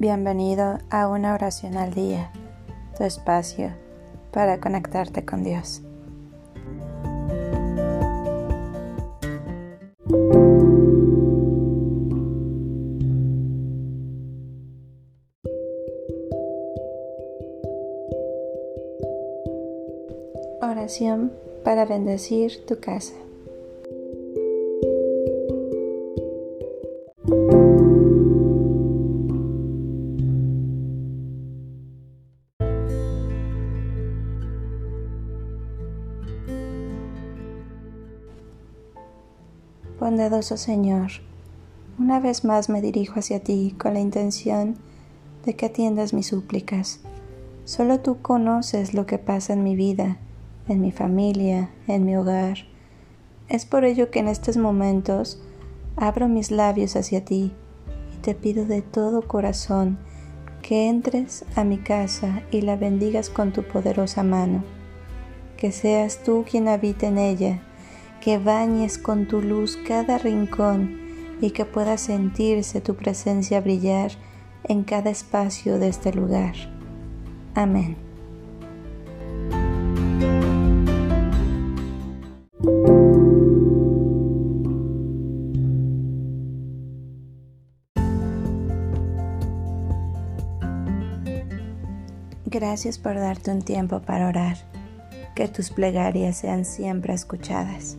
Bienvenido a una oración al día, tu espacio para conectarte con Dios. Oración para bendecir tu casa. Bondadoso Señor, una vez más me dirijo hacia ti con la intención de que atiendas mis súplicas. Solo tú conoces lo que pasa en mi vida, en mi familia, en mi hogar. Es por ello que en estos momentos abro mis labios hacia ti y te pido de todo corazón que entres a mi casa y la bendigas con tu poderosa mano. Que seas tú quien habite en ella que bañes con tu luz cada rincón y que pueda sentirse tu presencia brillar en cada espacio de este lugar. Amén. Gracias por darte un tiempo para orar. Que tus plegarias sean siempre escuchadas.